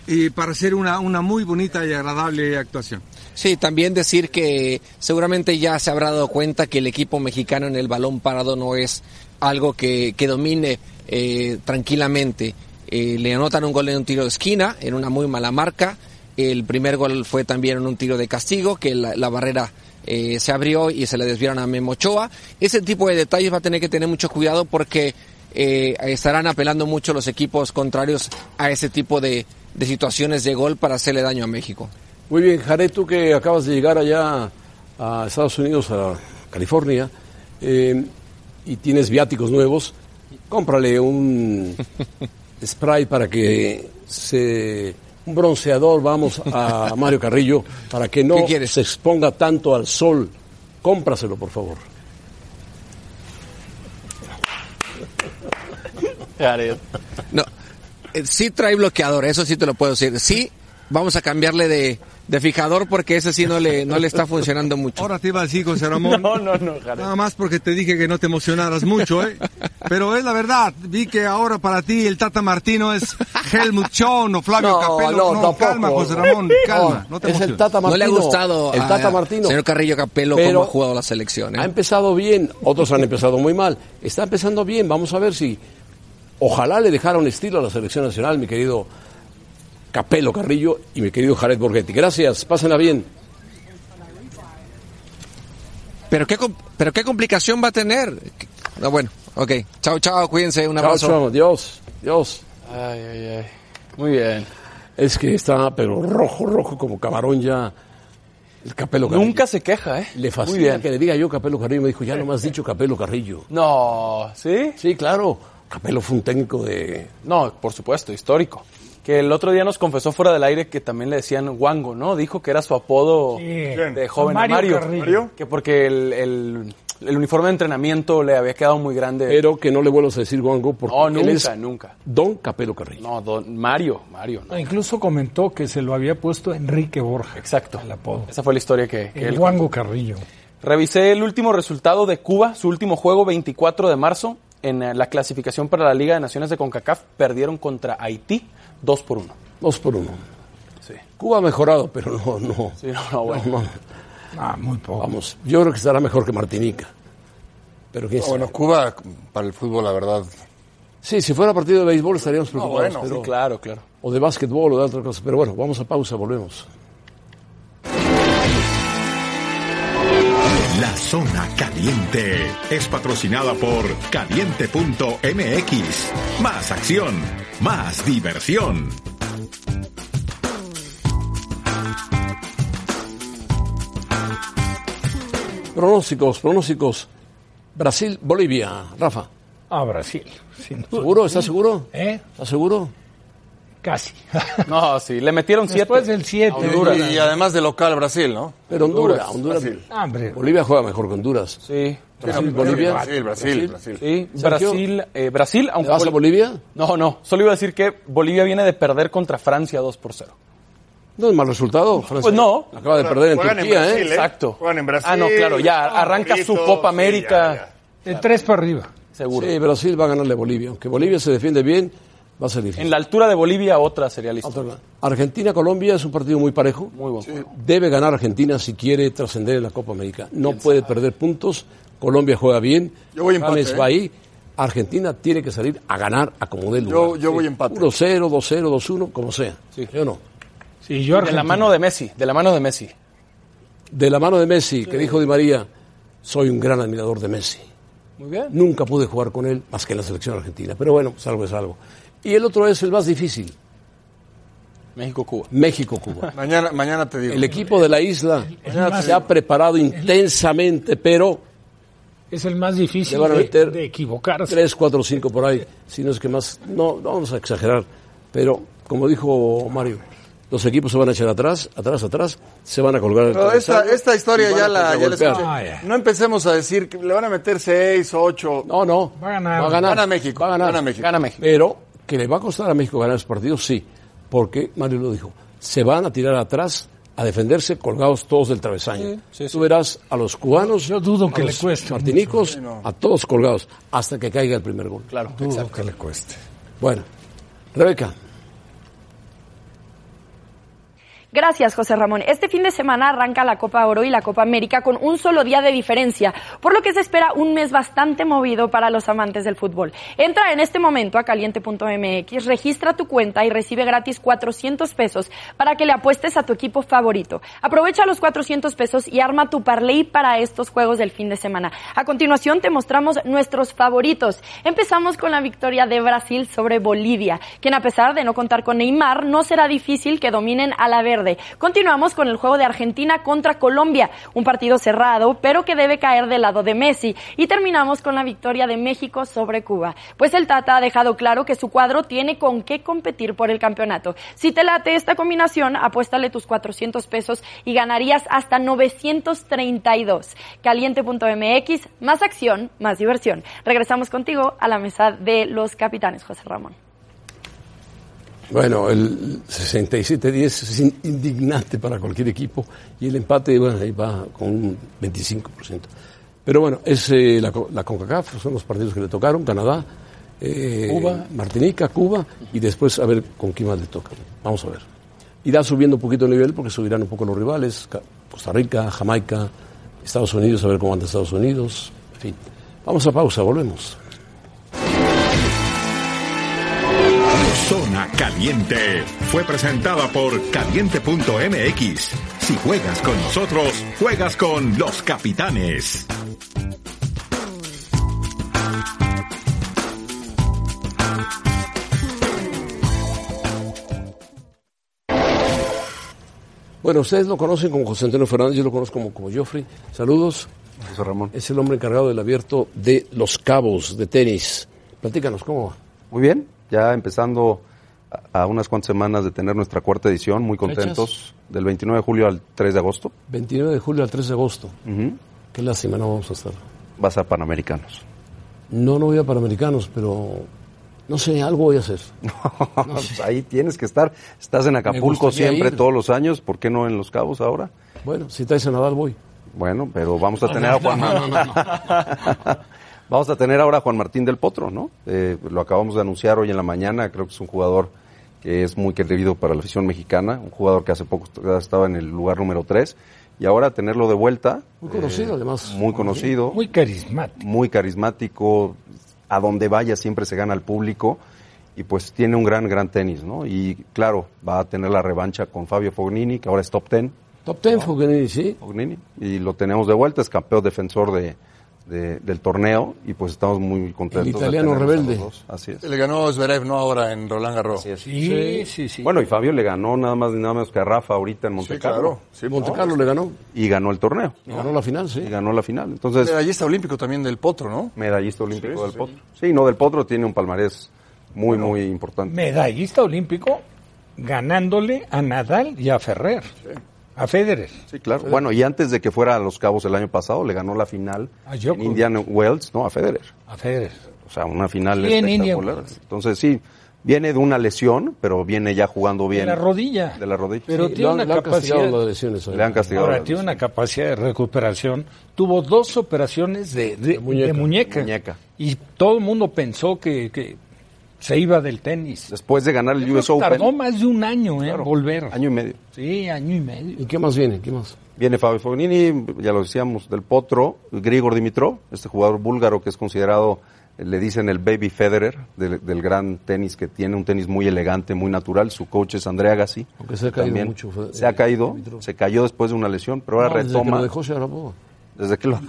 eh, para hacer una, una muy bonita y agradable actuación. Sí, también decir que seguramente ya se habrá dado cuenta que el equipo mexicano en el balón parado no es algo que, que domine eh, tranquilamente. Eh, le anotan un gol en un tiro de esquina, en una muy mala marca. El primer gol fue también en un tiro de castigo, que la, barrera eh, se abrió y se le desviaron a Memo Ochoa. Ese tipo de detalles va a tener que tener mucho cuidado porque eh, estarán apelando mucho los equipos contrarios a ese tipo de situaciones de gol para hacerle daño a México. Muy bien, Jared, tú que acabas de llegar allá a Estados Unidos, a California, eh, y tienes viáticos nuevos, cómprale un spray para que se... un bronceador, vamos, a Mario Carrillo, para que no se exponga tanto al sol. Cómpraselo, por favor. No, eh, sí trae bloqueador, eso sí te lo puedo decir. Sí, vamos a cambiarle de, de fijador porque ese sí no le, no le está funcionando mucho. Ahora te iba a decir, José Ramón. No, no, no, Jared. Nada más porque te dije que no te emocionaras mucho, ¿eh? Pero es la verdad. Vi que ahora para ti el Tata Martino es Helmut Schoen o Flavio No, Capello. no, No, tampoco. calma, José Ramón, calma. No te es el. Tata No Martino. le ha gustado el a- Tata Martino. señor Carrillo Capello Pero cómo ha jugado la selección. ¿eh? Ha empezado bien, otros han empezado muy mal. Está empezando bien, vamos a ver si ojalá le dejara un estilo a la selección nacional, mi querido Capelo Carrillo y mi querido Jared Borghetti. Gracias, pásenla bien. Pero qué, pero qué complicación va a tener. No, bueno, ok. Chao, chao, cuídense, un Chao, abrazo. chao, Dios, Dios. Ay, ay, ay. Muy bien. Es que está, pero rojo, rojo, como camarón ya. El Capelo Carrillo. Nunca se queja, ¿eh? Le Muy fascina bien. que le diga yo Capelo Carrillo. Me dijo, ya no me has dicho Capelo Carrillo. No, ¿sí? Sí, claro. Capelo fue un técnico de... No, por supuesto, histórico. Que el otro día nos confesó fuera del aire que también le decían Wango, ¿no? Dijo que era su apodo Sí. de joven Mario Mario. Carrillo. Que porque el, el- el uniforme de entrenamiento le había quedado muy grande. Pero que no le vuelvas a decir Wango porque no, él nunca, es nunca. Don Capelo Carrillo. No, don Mario, Mario. no. No, incluso comentó que se lo había puesto Enrique Borja. Exacto. El apodo. Esa fue la historia que, que El él Guango Carrillo. Revisé el último resultado de Cuba, su último juego 24 de marzo en la clasificación para la Liga de Naciones de CONCACAF. Perdieron contra Haití 2 por 1. Dos por uno. Sí. Cuba ha mejorado, pero no, no. Sí, no, no, bueno. No, no. Ah, muy poco. Vamos, yo creo que estará mejor que Martinica. Pero quién bueno, Cuba, para el fútbol, la verdad. Sí, si fuera partido de béisbol estaríamos preocupados. bueno, pero- Sí, claro, claro. O de básquetbol o de otra cosa. Pero bueno, vamos a pausa, volvemos. La zona caliente es patrocinada por caliente.mx. Más acción, más diversión. Pronósticos, pronósticos. Brasil, Bolivia. Rafa, Ah, Brasil. sin duda. ¿seguro? ¿Estás seguro? ¿Eh? ¿Estás seguro? Casi. No, sí, le metieron 7. Después del 7. Y, y además de local Brasil, ¿no? Pero Honduras, Honduras, Honduras. Brasil. Hombre, Bolivia juega mejor que Honduras. Sí, Brasil, Sí, Bolivia. Brasil, Brasil, Brasil. sí. Sergio. Brasil, eh, Brasil, ¿Le aunque vas a Bol- Bolivia? No, no, solo iba a decir que Bolivia viene de perder contra Francia 2 por 0. No es mal resultado. Francia Pues no. Acaba de perder en Juegan en Turquía, Brasil, ¿eh? ¿eh? Exacto. Juegan en Brasil. Ah, no, claro, ya arranca su Copa sí, América, ya, ya. de tres para arriba. seguro. Sí, Brasil va a ganarle a Bolivia. Aunque Bolivia se defiende bien, va a ser difícil. En la altura de Bolivia otra sería la historia. Otra- Argentina-Colombia es un partido muy parejo. Muy buen juego. Debe ganar Argentina si quiere trascender en la Copa América. No puede perder puntos. Colombia juega bien. Yo voy empate, James ¿eh? va ahí. Argentina tiene que salir a ganar a como dé lugar. Yo- yo voy empate. 1-0, 2-0, 2-1, como sea. ¿Sí o no? Sí, yo De la Argentina. mano de Messi, de la mano de Messi. De la mano de Messi, que dijo Di María, soy un gran admirador de Messi. Muy bien. Nunca pude jugar con él más que en la selección argentina. Pero bueno, algo es algo. Y el otro es el más difícil. México-Cuba. México-Cuba. Mañana, mañana te digo. El equipo de la isla se ha preparado intensamente, pero Es el más difícil Le van a de, meter de equivocarse. 3, 4, 5 por ahí, si no es que más, no, no vamos a exagerar, pero como dijo Mario, los equipos se van a echar atrás, atrás, atrás, se van a colgar. el Pero esta, historia ya la, ya la contragolpear. escuché. Ah. No empecemos a decir que le van a meter 6, 8. No, no, Va a ganar. va a ganar, Gana México, va a ganar, gana México. Gana México. pero que le va a costar a México ganar esos partidos, sí, porque Mario lo dijo, se van a tirar atrás a defenderse colgados todos del travesaño. sí, sí. Tú verás a los cubanos, Yo dudo a que le los cueste martinicos, a todos colgados, hasta que caiga el primer gol. Claro, Dudo exacto. que le cueste. Bueno, Rebeca. Gracias, José Ramón. Este fin de semana arranca la Copa Oro y la Copa América con un solo día de diferencia, por lo que se espera un mes bastante movido para los amantes del fútbol. Entra en este momento a caliente.mx, registra tu cuenta y recibe gratis 400 pesos para que le apuestes a tu equipo favorito. Aprovecha los 400 pesos y arma tu parlay para estos juegos del fin de semana. A continuación te mostramos nuestros favoritos. Empezamos con la victoria de Brasil sobre Bolivia, quien a pesar de no contar con Neymar, no será difícil que dominen a la verde. Continuamos con el juego de Argentina contra Colombia, un partido cerrado, pero que debe caer del lado de Messi. Y terminamos con la victoria de México sobre Cuba, pues el Tata ha dejado claro que su cuadro tiene con qué competir por el campeonato. Si te late esta combinación, apuéstale tus 400 pesos y ganarías hasta 932. Caliente.mx, más acción, más diversión. Regresamos contigo a la mesa de los capitanes, José Ramón. Bueno, el 67-10 es in- indignante para cualquier equipo y el empate, bueno, ahí va con un 25%. Pero bueno, es eh, la, la CONCACAF, son los partidos que le tocaron, Canadá, eh, Cuba. Martinica, Cuba y después a ver con quién más le toca. Vamos a ver. Irá subiendo un poquito el nivel porque subirán un poco los rivales, Costa Rica, Jamaica, Estados Unidos, a ver cómo anda Estados Unidos, en fin. Vamos a pausa, volvemos. Zona Caliente fue presentada por caliente.mx. Si juegas con nosotros, juegas con los capitanes. Bueno, ustedes lo conocen como José Antonio Fernández, yo lo conozco como, como Joffrey. Saludos. José Ramón. Es el hombre encargado del abierto de Los Cabos de tenis. Platícanos, ¿cómo va? Muy bien, ya empezando a, unas cuantas semanas de tener nuestra cuarta edición, muy contentos. Del 29 de julio al 3 de agosto. 29 de julio al 3 de agosto. Ujú. Qué lástima, no vamos a estar. Vas a Panamericanos. No, no voy a Panamericanos, pero no sé, algo voy a hacer. Pues ahí tienes que estar. Estás en Acapulco siempre, ir. todos los años. ¿Por qué no en Los Cabos ahora? Bueno, si traes a Nadal voy. Bueno, pero vamos a tener a Juan no, no. Vamos a tener ahora a Juan Martín del Potro, ¿no? Eh, lo acabamos de anunciar hoy en la mañana. Creo que es un jugador que es muy querido para la afición mexicana. Un jugador que hace poco estaba en el lugar número 3. Y ahora tenerlo de vuelta. Muy conocido, eh, además. Muy conocido. Muy carismático. Muy carismático. A donde vaya siempre se gana al público. Y pues tiene un gran, gran tenis, ¿no? Y claro, va a tener la revancha con Fabio Fognini, que ahora es top 10. Top 10, Fognini, sí. Fognini. Y lo tenemos de vuelta, es campeón defensor de, de- del torneo y pues estamos muy contentos. El italiano rebelde. Así es. Le ganó Zverev, ¿no? Ahora en Roland Garros. Sí, sí, sí. Bueno, y Fabio le ganó nada más ni nada menos que a Rafa ahorita en Sí, Montecarlo. claro. Sí, Monte no, Carlo le ganó. Y ganó el torneo. Y ganó la final, sí. Y ganó la final. Entonces, Medallista olímpico también del Potro, ¿no? medallista olímpico Sí, del sí, Potro. Sí, no, del Potro tiene un palmarés muy, muy importante. Medallista olímpico ganándole a Nadal y a Ferrer. A Federer. Sí, claro. Bueno, y antes de que fuera a Los Cabos el año pasado, le ganó la final A en. Indian Wells, no, a Federer. A Federer. O sea, una final Sí, espectacular. Wells. Entonces, sí, viene de una lesión, pero viene ya jugando bien. De la rodilla. De la rodilla. Pero Sí, tiene lo una lo han castigado capacidad. las lesiones. Le han castigado. Ahora la tiene una capacidad de recuperación. Tuvo dos operaciones de, de- de muñeca. muñeca. Muñeca. Y todo el mundo pensó que, que se iba del tenis. Después de ganar el US Open. Tardó más de un año en Claro, volver. Año y medio. Sí, año y medio. ¿Y qué más viene? ¿Qué más? Viene Fabio Fognini, ya lo decíamos, del Potro, Grigor Dimitrov, este jugador búlgaro que es considerado, eh, le dicen el baby Federer, del, del gran tenis, que tiene un tenis muy elegante, muy natural. Su coach es Andrea Gassi. Aunque se ha caído mucho, Se ha eh, caído, Dimitrov. se cayó después de una lesión, pero ahora No, desde que retoma. lo dejó Sharapova. Desde que lo...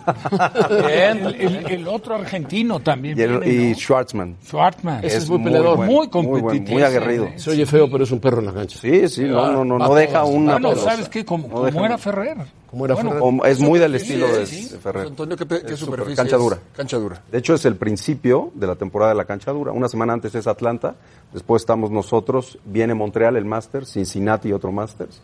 El, el- el otro argentino también. y, el- viene, y ¿no? Schwartzman. Schwartzman. Ese es muy peleador. bueno, Muy buen, competitivo. muy aguerrido. Se oye feo, pero es un perro en la cancha. Sí, sí, no, no, no, no Va deja una Bueno. ¿sabes qué? Como, No como era Ferrer. Como era Bueno, Ferrer. Como- es muy del Sí, estilo de, sí. de Ferrer. Antonio, ¿qué, qué superficie cancha es? dura. Cancha dura. De hecho, es el principio de la temporada de la cancha dura. Una semana antes es Atlanta, después estamos nosotros, viene Montreal, el Masters, Cincinnati, otro Masters,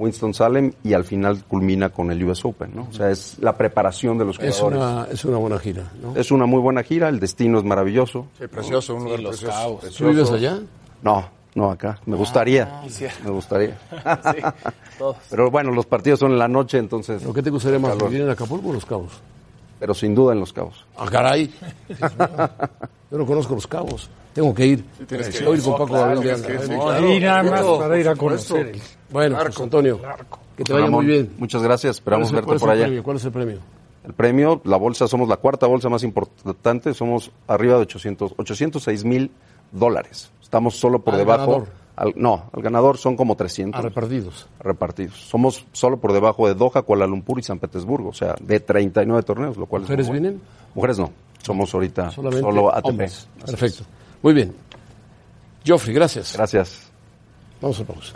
Winston-Salem y al final culmina con el US Open, ¿no? O sea, es la preparación de los Es jugadores. una, es una buena gira, ¿no? Es una muy buena gira, el destino es maravilloso. Sí, precioso, un lugar precioso. ¿Tú vives allá? No, no acá. Me gustaría. me gustaría. Pero bueno, los partidos son en la noche, entonces. ¿Pero qué te gustaría más, vivir en Acapulco o en Los Cabos? Pero sin duda en Los Cabos. Ah, caray. Yo no conozco Los Cabos. Tengo que ir. tienes que Voy a ir con No, Paco Gabriel que sí, sí. Y nada más para ir a conocer. Bueno, pues Antonio, que te vaya Ramón, muy bien. Muchas gracias. Esperamos ¿Cuál es el- verte por allá. premio? ¿Cuál es el premio? El premio, la bolsa, somos la cuarta bolsa más importante, somos arriba de 800, 806 mil dólares. Estamos solo por Al debajo. ganador. al- no, al ganador son como 300 A repartidos. repartidos. Somos solo por debajo de Doha, Kuala Lumpur y San Petersburgo, o sea, de 39 torneos, lo cual es ¿Mujeres vienen? Mujeres no, somos ahorita Solamente solo ATP. hombres. Perfecto. Muy bien. Joffrey, gracias. Gracias. Vamos a pausa.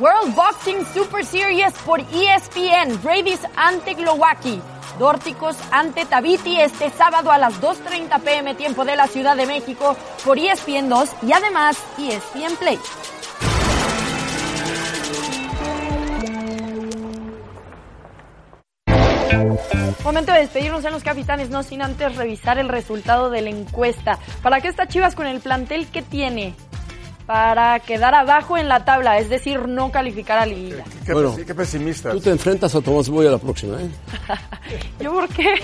World Boxing Super Series por ESPN. Bravis ante Glowacki. Dórticos ante Tabiti este sábado a las 2.30 pm tiempo de la Ciudad de México por ESPN 2 y además ESPN Play. Momento de despedirnos en los capitanes, no sin antes revisar el resultado de la encuesta. ¿Para qué está Chivas con el plantel que tiene? Para quedar abajo en la tabla, es decir, no calificar a Liga. Qué, Bueno, pesi- qué pesimista. Tú te enfrentas a Tomás Boy a la próxima, ¿eh? ¿Yo por qué?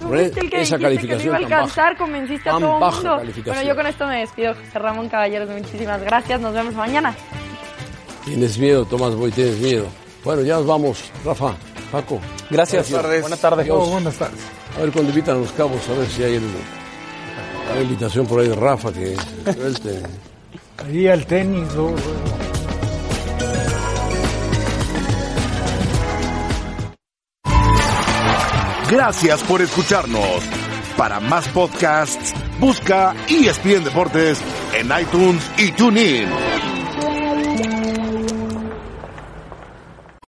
Por el que esa dijiste que no calificación iba a alcanzar, baja. convenciste a todo el mundo. Bueno, yo con esto me despido. José Ramón Caballeros, muchísimas gracias. Nos vemos mañana. Tienes miedo, Tomás Boy, tienes miedo. Bueno, ya nos vamos. Rafa, Paco. Gracias. Buenas tardes. Buenas tardes. Oh, buenas tardes. A ver cuando invitan a los cabos, a ver si hay el- una invitación por ahí de Rafa que suelte. Ahí al tenis. Gracias por escucharnos. Para más podcasts, busca ESPN Deportes en iTunes y TuneIn.